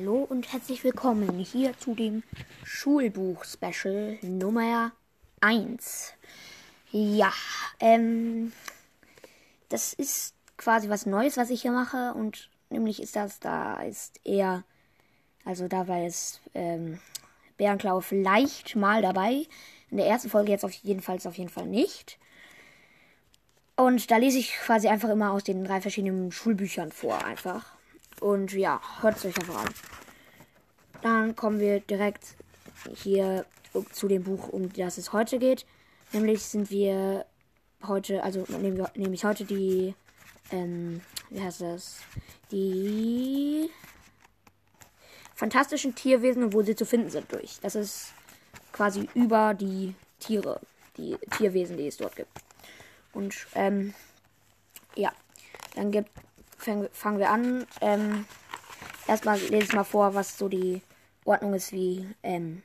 Hallo und herzlich willkommen hier zu dem Schulbuch-Special Nummer 1. Ja, ähm, das ist quasi was Neues, was ich hier mache und nämlich ist das, da ist eher, also da war es, ähm, Bärenklau vielleicht mal dabei. In der ersten Folge jetzt auf jeden Fall, auf jeden Fall nicht. Und da lese ich quasi einfach immer aus den drei verschiedenen Schulbüchern vor, einfach. Und ja, hört es euch einfach an. Dann kommen wir direkt hier zu dem Buch, um das es heute geht. Nämlich sind wir heute, also nehmen wir nämlich heute die, ähm, wie heißt das? Die fantastischen Tierwesen und wo sie zu finden sind durch. Das ist quasi über die Tiere, die Tierwesen, die es dort gibt. Und ähm, ja, dann gibt, fang, fangen wir an. Ähm, erstmal lese ich mal vor, was so die Ordnung ist, wie, ähm,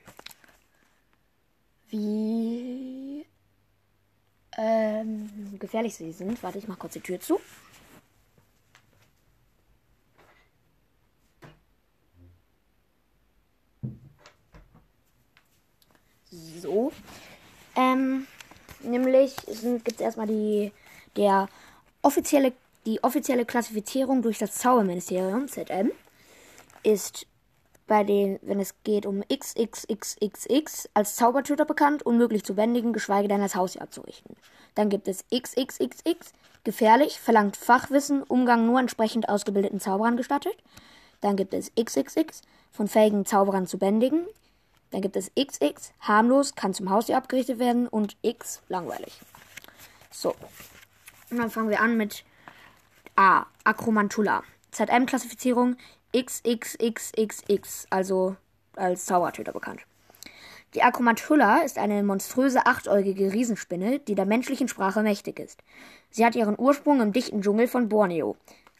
wie ähm, gefährlich sie sind. Warte, ich mach kurz die Tür zu. So. Ähm, Nämlich gibt es erstmal die, der offizielle, die offizielle Klassifizierung durch das Zauberministerium, ZM, ist bei den, wenn es geht um XXXXX, als Zaubertöter bekannt, unmöglich zu bändigen, geschweige denn als Haustier abzurichten. Dann gibt es XXXX, gefährlich, verlangt Fachwissen, Umgang nur entsprechend ausgebildeten Zauberern gestattet. Dann gibt es XXX, von fähigen Zauberern zu bändigen. Dann gibt es XX, harmlos, kann zum Haustier abgerichtet werden und X, langweilig. So. Und dann fangen wir an mit A, Akromantula. ZM-Klassifizierung XXXXX, also als Zaubertöter bekannt. Die Akromantula ist eine monströse achtäugige Riesenspinne, die der menschlichen Sprache mächtig ist. Sie hat ihren Ursprung im dichten Dschungel von Borneo.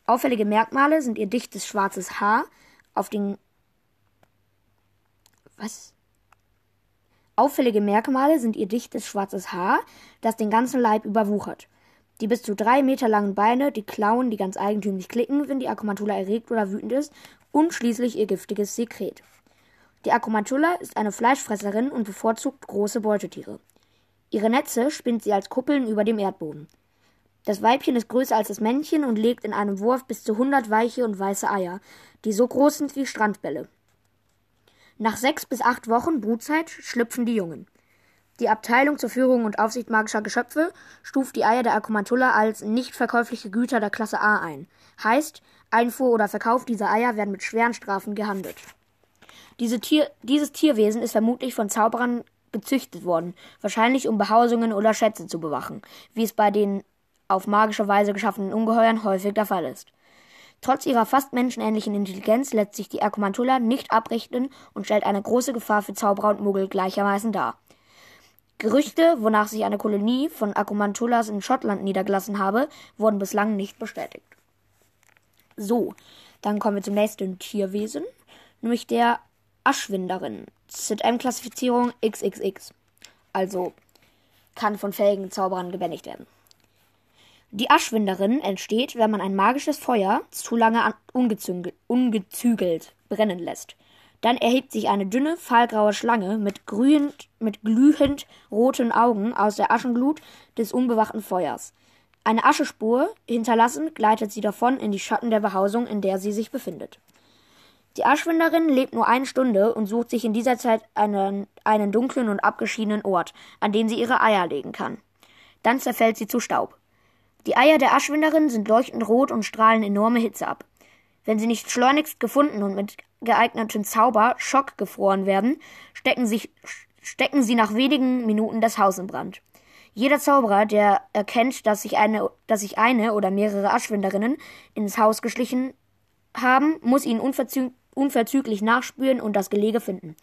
Auffällige Merkmale sind ihr dichtes schwarzes Haar auf den was? Auffällige Merkmale sind ihr dichtes schwarzes Haar, das den ganzen Leib überwuchert. Die bis zu drei Meter langen Beine, die Klauen, die ganz eigentümlich klicken, wenn die Akumantula erregt oder wütend ist, und schließlich ihr giftiges Sekret. Die Akumantula ist eine Fleischfresserin und bevorzugt große Beutetiere. Ihre Netze spinnt sie als Kuppeln über dem Erdboden. Das Weibchen ist größer als das Männchen und legt in einem Wurf bis zu hundert weiche und weiße Eier, die so groß sind wie Strandbälle. Nach sechs bis acht Wochen Brutzeit schlüpfen die Jungen. Die Abteilung zur Führung und Aufsicht magischer Geschöpfe stuft die Eier der Akumantula als nicht verkäufliche Güter der Klasse A ein. Heißt, Einfuhr oder Verkauf dieser Eier werden mit schweren Strafen gehandelt. Diese Tier, dieses Tierwesen ist vermutlich von Zauberern gezüchtet worden, wahrscheinlich um Behausungen oder Schätze zu bewachen, wie es bei den auf magische Weise geschaffenen Ungeheuern häufig der Fall ist. Trotz ihrer fast menschenähnlichen Intelligenz lässt sich die Akumantula nicht abrichten und stellt eine große Gefahr für Zauberer und Muggel gleichermaßen dar. Gerüchte, wonach sich eine Kolonie von Akumantulas in Schottland niedergelassen habe, wurden bislang nicht bestätigt. So, dann kommen wir zum nächsten Tierwesen, nämlich der Aschwinderin. ZM-Klassifizierung XXX. Also kann von fähigen Zauberern gebändigt werden. Die Aschwinderin entsteht, wenn man ein magisches Feuer zu lange ungezügelt brennen lässt. Dann erhebt sich eine dünne, fahlgraue Schlange mit, grühend, mit glühend roten Augen aus der Aschenglut des unbewachten Feuers. Eine Aschespur hinterlassen, gleitet sie davon in die Schatten der Behausung, in der sie sich befindet. Die Aschwinderin lebt nur eine Stunde und sucht sich in dieser Zeit einen, einen dunklen und abgeschiedenen Ort, an den sie ihre Eier legen kann. Dann zerfällt sie zu Staub. Die Eier der Aschwinderin sind leuchtend rot und strahlen enorme Hitze ab. Wenn sie nicht schleunigst gefunden und mit geeigneten Zauber Schock gefroren werden, stecken, sich, stecken sie nach wenigen Minuten das Haus in Brand. Jeder Zauberer, der erkennt, dass sich eine, dass sich eine oder mehrere Aschwinderinnen ins Haus geschlichen haben, muss ihnen unverzü unverzüglich nachspüren und das Gelege finden.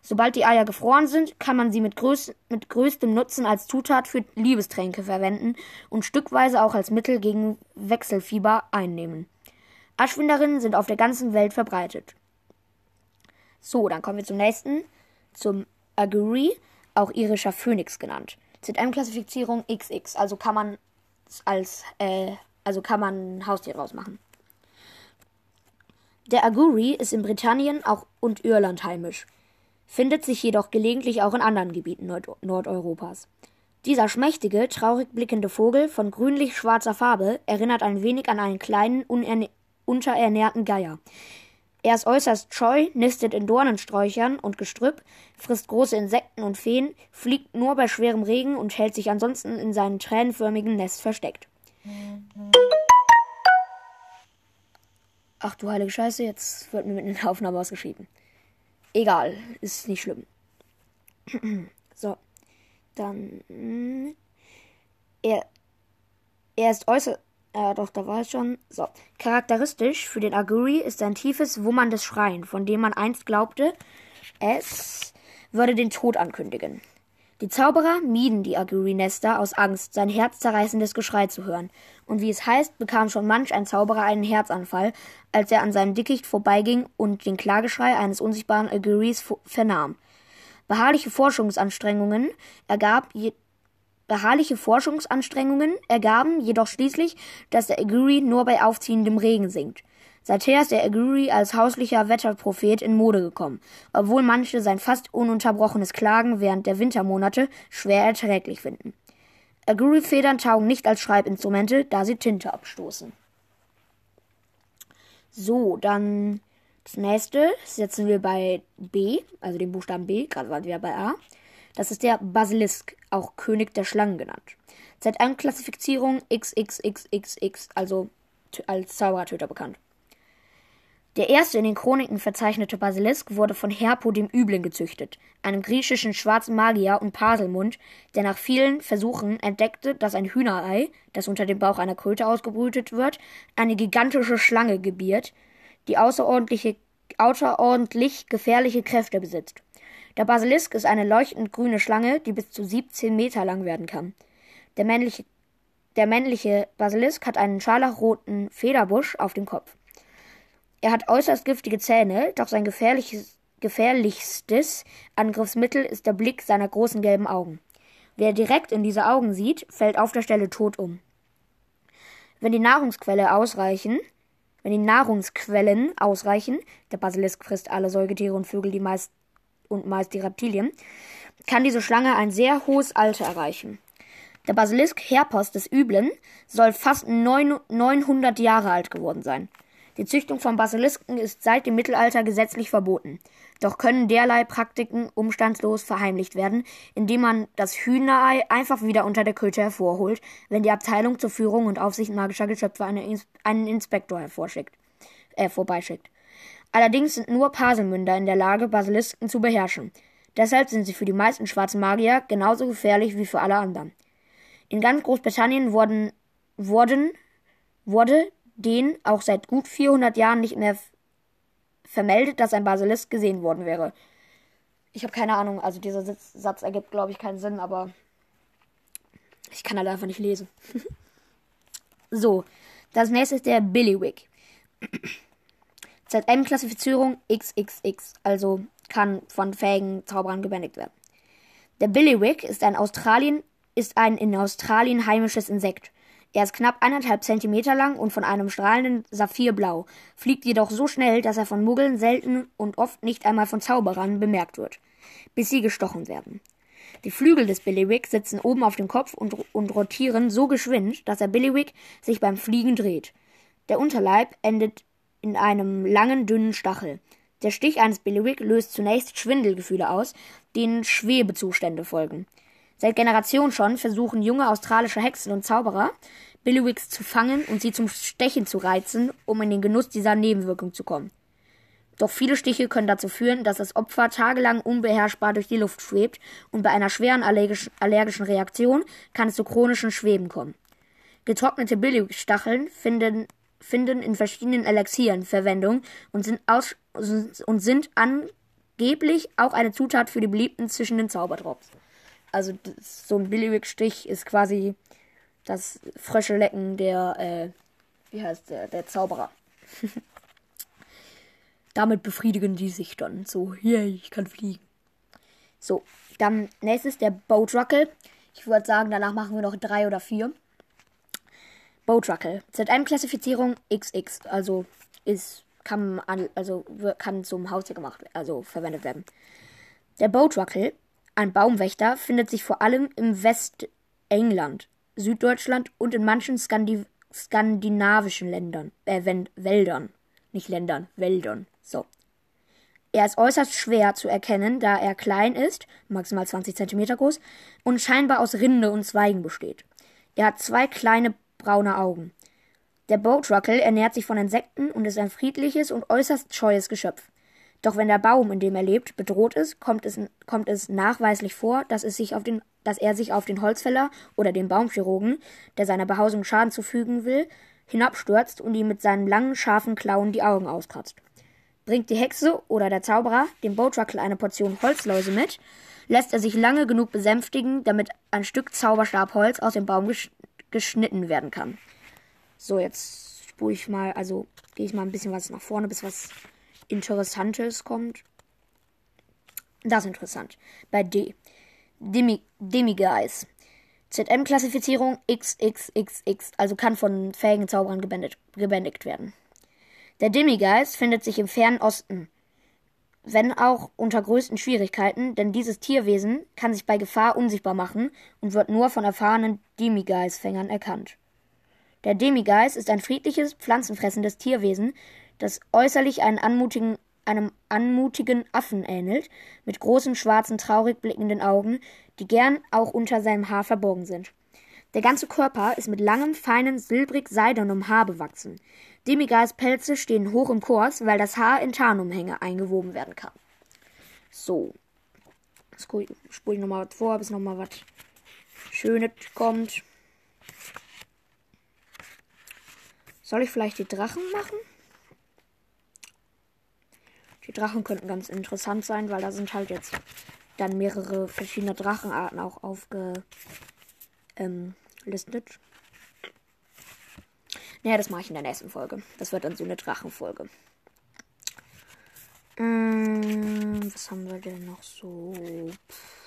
Sobald die Eier gefroren sind, kann man sie mit, größ mit größtem Nutzen als Zutat für Liebestränke verwenden und stückweise auch als Mittel gegen Wechselfieber einnehmen. Aschwinderinnen sind auf der ganzen Welt verbreitet. So, dann kommen wir zum nächsten, zum Aguri, auch irischer Phönix genannt. ZM-Klassifizierung XX, also kann man als, äh, also kann man ein Haustier rausmachen. Der Aguri ist in Britannien auch und Irland heimisch, findet sich jedoch gelegentlich auch in anderen Gebieten Nord Nordeuropas. Dieser schmächtige, traurig blickende Vogel von grünlich-schwarzer Farbe erinnert ein wenig an einen kleinen, unterernährten Geier. Er ist äußerst scheu, nistet in Dornensträuchern und Gestrüpp, frisst große Insekten und Feen, fliegt nur bei schwerem Regen und hält sich ansonsten in seinem tränenförmigen Nest versteckt. Ach du heilige Scheiße, jetzt wird mir mit einer Aufnahme ausgeschrieben. Egal, ist nicht schlimm. so, dann. Er, er ist äußerst äh, doch, da war es schon. So. Charakteristisch für den Aguri ist ein tiefes, wummerndes Schreien, von dem man einst glaubte, es würde den Tod ankündigen. Die Zauberer mieden die Aguri-Nester aus Angst, sein herzzerreißendes Geschrei zu hören. Und wie es heißt, bekam schon manch ein Zauberer einen Herzanfall, als er an seinem Dickicht vorbeiging und den Klageschrei eines unsichtbaren Aguris vernahm. Beharrliche Forschungsanstrengungen ergab Beharrliche Forschungsanstrengungen ergaben jedoch schließlich, dass der Aguri nur bei aufziehendem Regen singt. Seither ist der Aguri als hauslicher Wetterprophet in Mode gekommen, obwohl manche sein fast ununterbrochenes Klagen während der Wintermonate schwer erträglich finden. Aguri-Federn taugen nicht als Schreibinstrumente, da sie Tinte abstoßen. So, dann das nächste setzen wir bei B, also den Buchstaben B, gerade waren wir bei A. Das ist der Basilisk, auch König der Schlangen genannt. Seit Klassifizierung XXXXX, also als Zauberertöter bekannt. Der erste in den Chroniken verzeichnete Basilisk wurde von Herpo dem Üblen gezüchtet, einem griechischen schwarzen Magier und Paselmund, der nach vielen Versuchen entdeckte, dass ein Hühnerei, das unter dem Bauch einer Kröte ausgebrütet wird, eine gigantische Schlange gebiert, die außerordentlich gefährliche Kräfte besitzt. Der Basilisk ist eine leuchtend grüne Schlange, die bis zu 17 Meter lang werden kann. Der männliche, der männliche Basilisk hat einen scharlachroten Federbusch auf dem Kopf. Er hat äußerst giftige Zähne, doch sein gefährlichstes Angriffsmittel ist der Blick seiner großen gelben Augen. Wer direkt in diese Augen sieht, fällt auf der Stelle tot um. Wenn die Nahrungsquelle ausreichen, wenn die Nahrungsquellen ausreichen, der Basilisk frisst alle Säugetiere und Vögel, die meist und meist die Reptilien, kann diese Schlange ein sehr hohes Alter erreichen. Der Basilisk Herpos des Üblen soll fast 900 Jahre alt geworden sein. Die Züchtung von Basilisken ist seit dem Mittelalter gesetzlich verboten. Doch können derlei Praktiken umstandslos verheimlicht werden, indem man das Hühnerei einfach wieder unter der Kröte hervorholt, wenn die Abteilung zur Führung und Aufsicht magischer Geschöpfe einen Inspektor hervorschickt, äh, vorbeischickt. Allerdings sind nur Paselmünder in der Lage, Basilisken zu beherrschen. Deshalb sind sie für die meisten schwarzen Magier genauso gefährlich wie für alle anderen. In ganz Großbritannien wurden, wurden, wurde den auch seit gut 400 Jahren nicht mehr vermeldet, dass ein Basilisk gesehen worden wäre. Ich habe keine Ahnung, also dieser Satz ergibt, glaube ich, keinen Sinn, aber ich kann halt einfach nicht lesen. so, das nächste ist der Billywick. ZM-Klassifizierung XXX, also kann von fähigen Zauberern gebändigt werden. Der Billywick ist ein Australien, ist ein in Australien heimisches Insekt. Er ist knapp eineinhalb Zentimeter lang und von einem strahlenden Saphirblau, fliegt jedoch so schnell, dass er von Muggeln selten und oft nicht einmal von Zauberern bemerkt wird, bis sie gestochen werden. Die Flügel des Billywick sitzen oben auf dem Kopf und, und rotieren so geschwind, dass der Billywick sich beim Fliegen dreht. Der Unterleib endet in einem langen, dünnen Stachel. Der Stich eines Billywick löst zunächst Schwindelgefühle aus, denen Schwebezustände folgen. Seit Generationen schon versuchen junge australische Hexen und Zauberer, Billywicks zu fangen und sie zum Stechen zu reizen, um in den Genuss dieser Nebenwirkung zu kommen. Doch viele Stiche können dazu führen, dass das Opfer tagelang unbeherrschbar durch die Luft schwebt und bei einer schweren allergischen Reaktion kann es zu chronischen Schweben kommen. Getrocknete Billigstacheln finden finden in verschiedenen Elixieren Verwendung und sind, aus, und sind angeblich auch eine Zutat für die beliebten zischenden Zauberdrops. Also so ein Billywick-Stich ist quasi das frische Lecken der, äh, wie heißt der, der Zauberer. Damit befriedigen die sich dann so, yay, ich kann fliegen. So, dann nächstes der Boatruckle. Ich würde sagen, danach machen wir noch drei oder vier. Boatruckle. ZM-Klassifizierung XX, also ist kann an, also kann zum Haustier gemacht, also verwendet werden. Der Boatruckle, ein Baumwächter, findet sich vor allem im Westengland, Süddeutschland und in manchen Skandi skandinavischen Ländern, äh, Wäldern, nicht Ländern, Wäldern. So. Er ist äußerst schwer zu erkennen, da er klein ist, maximal 20 cm groß, und scheinbar aus Rinde und Zweigen besteht. Er hat zwei kleine braune Augen. Der Boatruckle ernährt sich von Insekten und ist ein friedliches und äußerst scheues Geschöpf. Doch wenn der Baum, in dem er lebt, bedroht ist, kommt es, kommt es nachweislich vor, dass, es sich auf den, dass er sich auf den Holzfäller oder den Baumchirurgen, der seiner Behausung Schaden zufügen will, hinabstürzt und ihm mit seinen langen, scharfen Klauen die Augen auskratzt. Bringt die Hexe oder der Zauberer dem Boatruckle eine Portion Holzläuse mit, lässt er sich lange genug besänftigen, damit ein Stück Zauberstabholz aus dem Baum geschnitten werden kann. So, jetzt spule ich mal, also gehe ich mal ein bisschen was nach vorne, bis was Interessantes kommt. Das ist interessant. Bei D. Demi Demiguise. ZM-Klassifizierung XXXX, also kann von fähigen Zauberern gebändigt, werden. Der Demiguise findet sich im fernen Osten, wenn auch unter größten Schwierigkeiten, denn dieses Tierwesen kann sich bei Gefahr unsichtbar machen und wird nur von erfahrenen Demiguise-Fängern erkannt. Der Demiguise ist ein friedliches, pflanzenfressendes Tierwesen, das äußerlich anmutigen, einem anmutigen Affen ähnelt, mit großen, schwarzen, traurig blickenden Augen, die gern auch unter seinem Haar verborgen sind. Der ganze Körper ist mit langem, feinen, silbrig-seidenem Haar bewachsen. Demiguise Pelze stehen hoch im Kurs, weil das Haar in Tarnumhänge eingewoben werden kann. So. Jetzt spule ich nochmal was vor, bis nochmal was Schönes kommt. Soll ich vielleicht die Drachen machen? Die Drachen könnten ganz interessant sein, weil da sind halt jetzt dann mehrere verschiedene Drachenarten auch aufgelistet. Ähm, naja, das mache ich in der nächsten Folge. Das wird dann so eine Drachenfolge. Ähm, was haben wir denn noch so? Pff.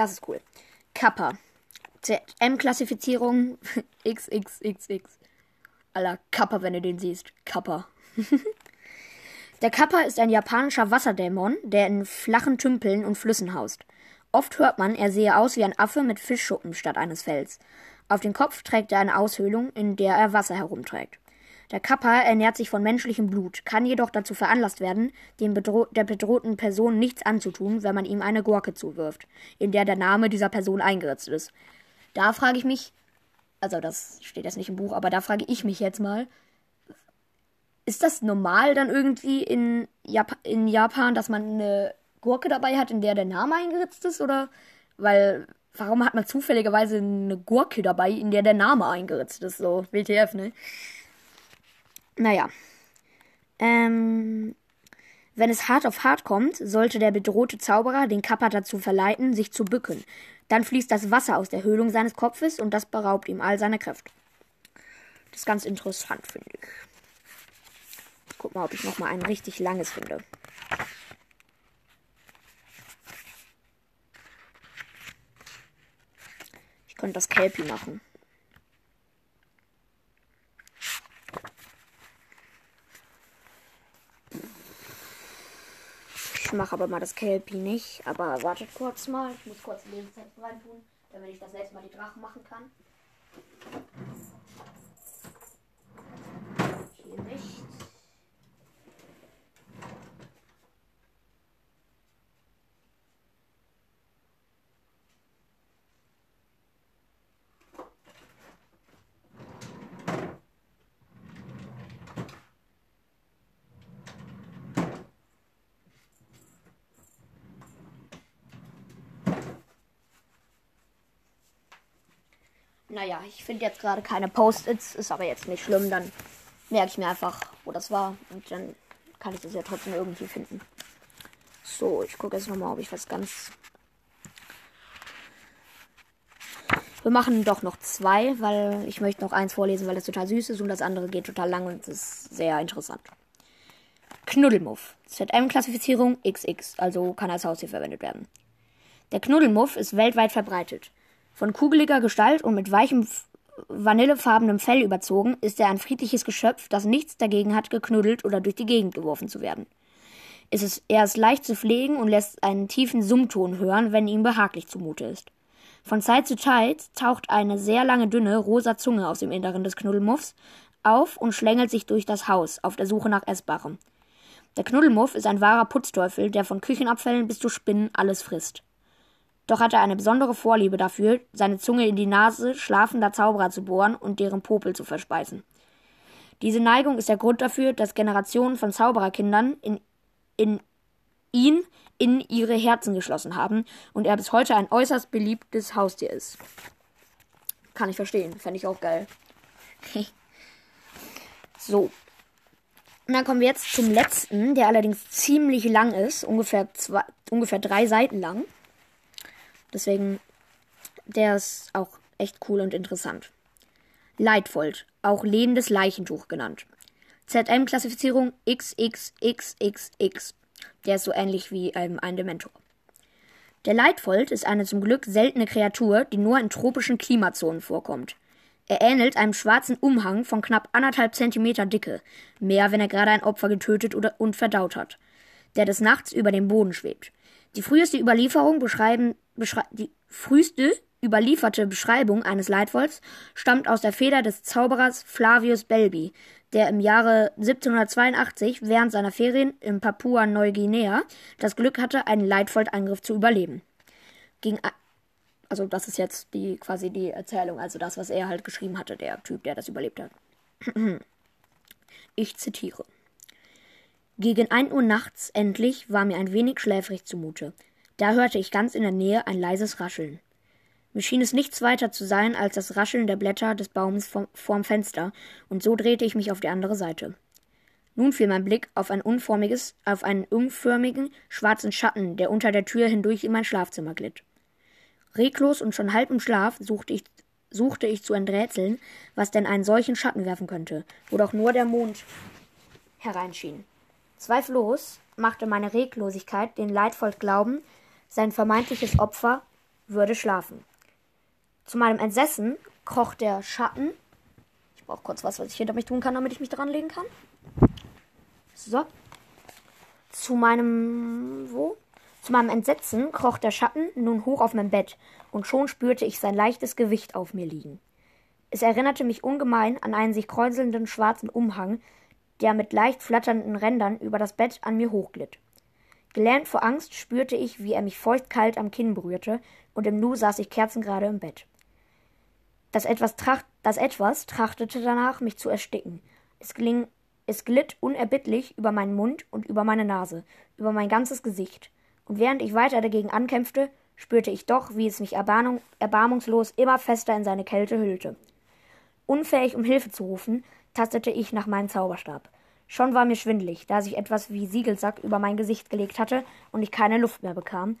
Das ist cool. Kappa. M-Klassifizierung XXXX. Aller Kappa, wenn du den siehst. Kappa. der Kappa ist ein japanischer Wasserdämon, der in flachen Tümpeln und Flüssen haust. Oft hört man, er sehe aus wie ein Affe mit Fischschuppen statt eines Fells. Auf dem Kopf trägt er eine Aushöhlung, in der er Wasser herumträgt. Der Kappa ernährt sich von menschlichem Blut, kann jedoch dazu veranlasst werden, dem bedro der bedrohten Person nichts anzutun, wenn man ihm eine Gurke zuwirft, in der der Name dieser Person eingeritzt ist. Da frage ich mich, also das steht jetzt nicht im Buch, aber da frage ich mich jetzt mal, ist das normal dann irgendwie in, Jap in Japan, dass man eine Gurke dabei hat, in der der Name eingeritzt ist? Oder weil, warum hat man zufälligerweise eine Gurke dabei, in der der Name eingeritzt ist? So, WTF, ne? Naja. Ähm, wenn es hart auf hart kommt, sollte der bedrohte Zauberer den Kappa dazu verleiten, sich zu bücken. Dann fließt das Wasser aus der Höhlung seines Kopfes und das beraubt ihm all seiner Kräfte. Das ist ganz interessant, finde ich. ich. Guck mal, ob ich noch mal ein richtig langes finde. Ich könnte das Kelpie machen. Ich mache aber mal das Kelpie nicht. Aber wartet kurz mal. Ich muss kurz Lebenszeit reintun, damit ich das nächste Mal die Drachen machen kann. Hier nicht. Naja, ich finde jetzt gerade keine Post-its, ist aber jetzt nicht schlimm. Dann merke ich mir einfach, wo das war. Und dann kann ich das ja trotzdem irgendwie finden. So, ich gucke jetzt nochmal, ob ich was ganz. Wir machen doch noch zwei, weil ich möchte noch eins vorlesen, weil das total süß ist und das andere geht total lang und ist sehr interessant. Knuddelmuff. ZM-Klassifizierung XX, also kann als Haustier verwendet werden. Der Knuddelmuff ist weltweit verbreitet. Von kugeliger Gestalt und mit weichem vanillefarbenem Fell überzogen, ist er ein friedliches Geschöpf, das nichts dagegen hat, geknuddelt oder durch die Gegend geworfen zu werden. Es ist, er ist leicht zu pflegen und lässt einen tiefen Summton hören, wenn ihm behaglich zumute ist. Von Zeit zu Zeit taucht eine sehr lange, dünne, rosa Zunge aus dem Inneren des Knuddelmuffs auf und schlängelt sich durch das Haus auf der Suche nach Essbarem. Der Knuddelmuff ist ein wahrer Putzteufel, der von Küchenabfällen bis zu Spinnen alles frisst. Doch hat er eine besondere Vorliebe dafür, seine Zunge in die Nase schlafender Zauberer zu bohren und deren Popel zu verspeisen. Diese Neigung ist der Grund dafür, dass Generationen von Zaubererkindern in in ihn in ihre Herzen geschlossen haben und er bis heute ein äußerst beliebtes Haustier ist. Kann ich verstehen, fände ich auch geil. so. Und dann kommen wir jetzt zum letzten, der allerdings ziemlich lang ist, ungefähr, zwei, ungefähr drei Seiten lang. Deswegen, der ist auch echt cool und interessant. Leitfold, auch lehnendes Leichentuch genannt. ZM-Klassifizierung XXXXX. Der ist so ähnlich wie ähm, ein Dementor. Der Leitfold ist eine zum Glück seltene Kreatur, die nur in tropischen Klimazonen vorkommt. Er ähnelt einem schwarzen Umhang von knapp anderthalb Zentimeter Dicke, mehr wenn er gerade ein Opfer getötet oder und verdaut hat, der des Nachts über dem Boden schwebt. Die früheste Überlieferung beschreiben, beschrei die früheste überlieferte Beschreibung eines Leitwolfs stammt aus der Feder des Zauberers Flavius Belbi, der im Jahre 1782 während seiner Ferien in Papua-Neuguinea das Glück hatte, einen Leitfoldangriff zu überleben. Gegen also das ist jetzt die quasi die Erzählung, also das, was er halt geschrieben hatte, der Typ, der das überlebt hat. Ich zitiere. Gegen ein Uhr nachts endlich war mir ein wenig schläfrig zumute. Da hörte ich ganz in der Nähe ein leises Rascheln. Mir schien es nichts weiter zu sein als das Rascheln der Blätter des Baumes vom, vorm Fenster, und so drehte ich mich auf die andere Seite. Nun fiel mein Blick auf ein unformiges, auf einen unförmigen, schwarzen Schatten, der unter der Tür hindurch in mein Schlafzimmer glitt. Reglos und schon halb im Schlaf suchte ich, suchte ich zu enträtseln, was denn einen solchen Schatten werfen könnte, wo doch nur der Mond hereinschien. Zweifellos machte meine Reglosigkeit den leidvoll glauben, sein vermeintliches Opfer würde schlafen. Zu meinem Entsetzen kroch der Schatten. Ich brauche kurz was, was ich hinter mich tun kann, damit ich mich dran legen kann. So. Zu meinem. Wo? Zu meinem Entsetzen kroch der Schatten nun hoch auf mein Bett, und schon spürte ich sein leichtes Gewicht auf mir liegen. Es erinnerte mich ungemein an einen sich kräuselnden schwarzen Umhang, der mit leicht flatternden Rändern über das Bett an mir hochglitt. Gelähmt vor Angst spürte ich, wie er mich feuchtkalt am Kinn berührte, und im Nu saß ich kerzengerade im Bett. Das etwas, tracht, das etwas trachtete danach, mich zu ersticken. Es, gling, es glitt unerbittlich über meinen Mund und über meine Nase, über mein ganzes Gesicht. Und während ich weiter dagegen ankämpfte, spürte ich doch, wie es mich erbarmung, erbarmungslos immer fester in seine Kälte hüllte. Unfähig, um Hilfe zu rufen, tastete ich nach meinem Zauberstab. Schon war mir schwindlig, da sich etwas wie Siegelsack über mein Gesicht gelegt hatte und ich keine Luft mehr bekam.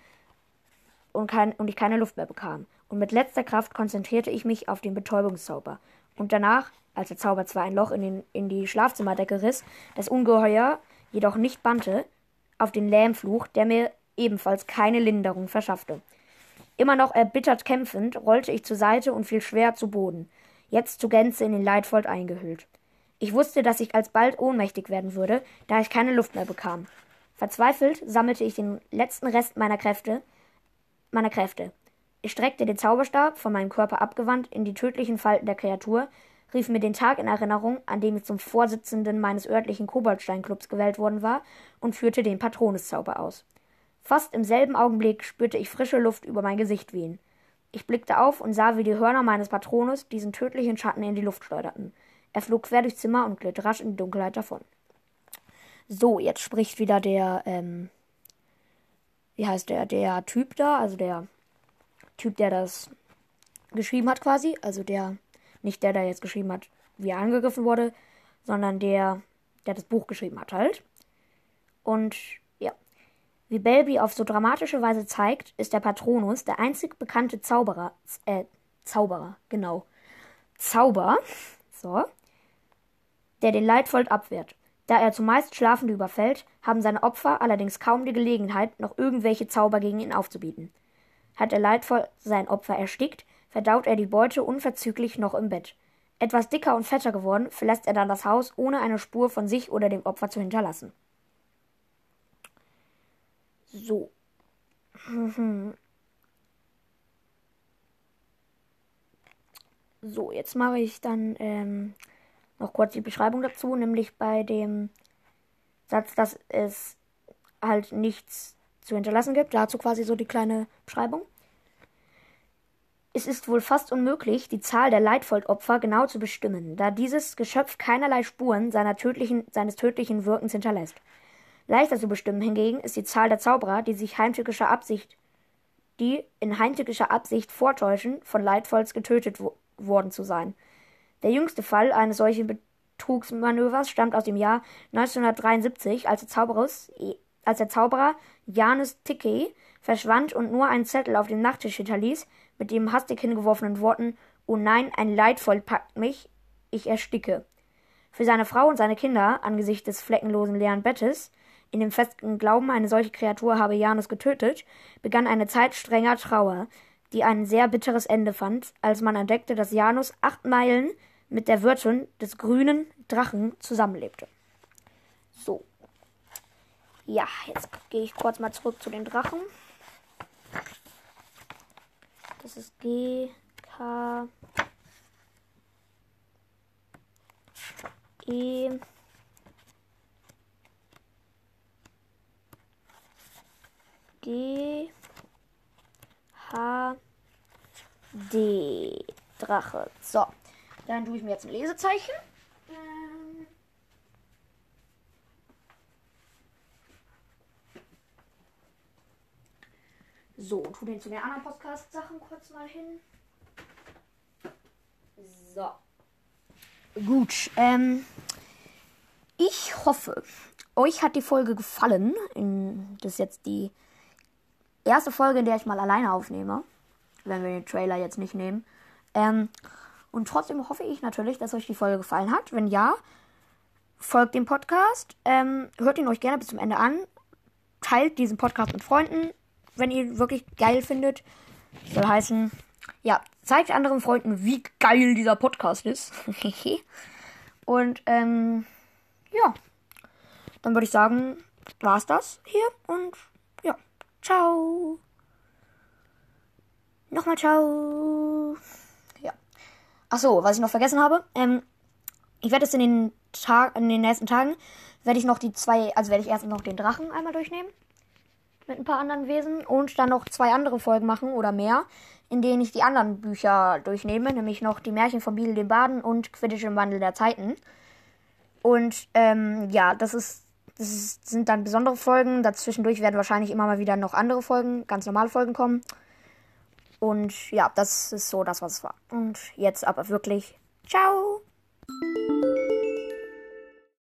Und, kein, und ich keine Luft mehr bekam und mit letzter Kraft konzentrierte ich mich auf den Betäubungszauber. Und danach, als der Zauber zwar ein Loch in, den, in die Schlafzimmerdecke riss, das Ungeheuer jedoch nicht bannte, auf den Lähmfluch, der mir ebenfalls keine Linderung verschaffte. Immer noch erbittert kämpfend, rollte ich zur Seite und fiel schwer zu Boden, jetzt zu Gänze in den Leitfold eingehüllt. Ich wusste, dass ich alsbald ohnmächtig werden würde, da ich keine Luft mehr bekam. Verzweifelt sammelte ich den letzten Rest meiner Kräfte, meiner Kräfte. Ich streckte den Zauberstab, von meinem Körper abgewandt, in die tödlichen Falten der Kreatur, rief mir den Tag in Erinnerung, an dem ich zum Vorsitzenden meines örtlichen Koboldsteinclubs gewählt worden war, und führte den Patroneszauber aus. Fast im selben Augenblick spürte ich frische Luft über mein Gesicht wehen. Ich blickte auf und sah, wie die Hörner meines Patrones diesen tödlichen Schatten in die Luft schleuderten. Er flog quer durchs Zimmer und glitt rasch in die Dunkelheit davon. So, jetzt spricht wieder der, ähm, wie heißt der, der Typ da, also der Typ, der das geschrieben hat quasi. Also der, nicht der, der jetzt geschrieben hat, wie er angegriffen wurde, sondern der, der das Buch geschrieben hat halt. Und ja, wie Belby auf so dramatische Weise zeigt, ist der Patronus der einzig bekannte Zauberer, äh, Zauberer, genau. Zauber, so, der den Leitvold abwehrt. Da er zumeist Schlafende überfällt, haben seine Opfer allerdings kaum die Gelegenheit, noch irgendwelche Zauber gegen ihn aufzubieten. Hat der Leitvoll sein Opfer erstickt, verdaut er die Beute unverzüglich noch im Bett. Etwas dicker und fetter geworden, verlässt er dann das Haus, ohne eine Spur von sich oder dem Opfer zu hinterlassen. So. So, jetzt mache ich dann ähm, noch kurz die Beschreibung dazu, nämlich bei dem Satz, dass es halt nichts zu hinterlassen gibt. Dazu quasi so die kleine Beschreibung. Es ist wohl fast unmöglich, die Zahl der Leitvoldopfer genau zu bestimmen, da dieses Geschöpf keinerlei Spuren tödlichen, seines tödlichen Wirkens hinterlässt. Leichter zu bestimmen hingegen ist die Zahl der Zauberer, die sich heimtückischer Absicht, die in heimtückischer Absicht vortäuschen, von Leitvolds getötet wo worden zu sein. Der jüngste Fall eines solchen Betrugsmanövers stammt aus dem Jahr 1973, als der, Zauberers, als der Zauberer Janus Tickey verschwand und nur einen Zettel auf dem Nachttisch hinterließ, mit dem hastig hingeworfenen Worten Oh nein, ein Leidvoll packt mich, ich ersticke. Für seine Frau und seine Kinder, angesichts des fleckenlosen leeren Bettes, in dem festen Glauben, eine solche Kreatur habe Janus getötet, begann eine Zeit strenger Trauer, die ein sehr bitteres Ende fand, als man entdeckte, dass Janus acht Meilen mit der Wirtin des grünen Drachen zusammenlebte. So. Ja, jetzt gehe ich kurz mal zurück zu den Drachen. Das ist G, K, E, G, H, D. Drache. So. Dann tue ich mir jetzt ein Lesezeichen. Ähm. So, und tu den zu den anderen Podcast-Sachen kurz mal hin. So. Gut, ähm, ich hoffe, euch hat die Folge gefallen. Das ist jetzt die erste Folge, in der ich mal alleine aufnehme. Wenn wir den Trailer jetzt nicht nehmen. Ähm, und trotzdem hoffe ich natürlich, dass euch die Folge gefallen hat. Wenn ja, folgt dem Podcast. Ähm, hört ihn euch gerne bis zum Ende an. Teilt diesen Podcast mit Freunden, wenn ihr ihn wirklich geil findet. Soll heißen, ja, zeigt anderen Freunden, wie geil dieser Podcast ist. und, ähm, ja. Dann würde ich sagen, war's das hier und ja, ciao. Nochmal ciao. Achso, was ich noch vergessen habe. Ähm, ich werde es in den Tag, in den nächsten Tagen werde ich noch die zwei, also werde ich erst noch den Drachen einmal durchnehmen. Mit ein paar anderen Wesen und dann noch zwei andere Folgen machen oder mehr, in denen ich die anderen Bücher durchnehme, nämlich noch die Märchen von Biedel den Baden und Quidditch im Wandel der Zeiten. Und ähm, ja, das ist das sind dann besondere Folgen. Dazwischendurch werden wahrscheinlich immer mal wieder noch andere Folgen, ganz normale Folgen kommen. Und ja, das ist so das, was es war. Und jetzt aber wirklich. Ciao!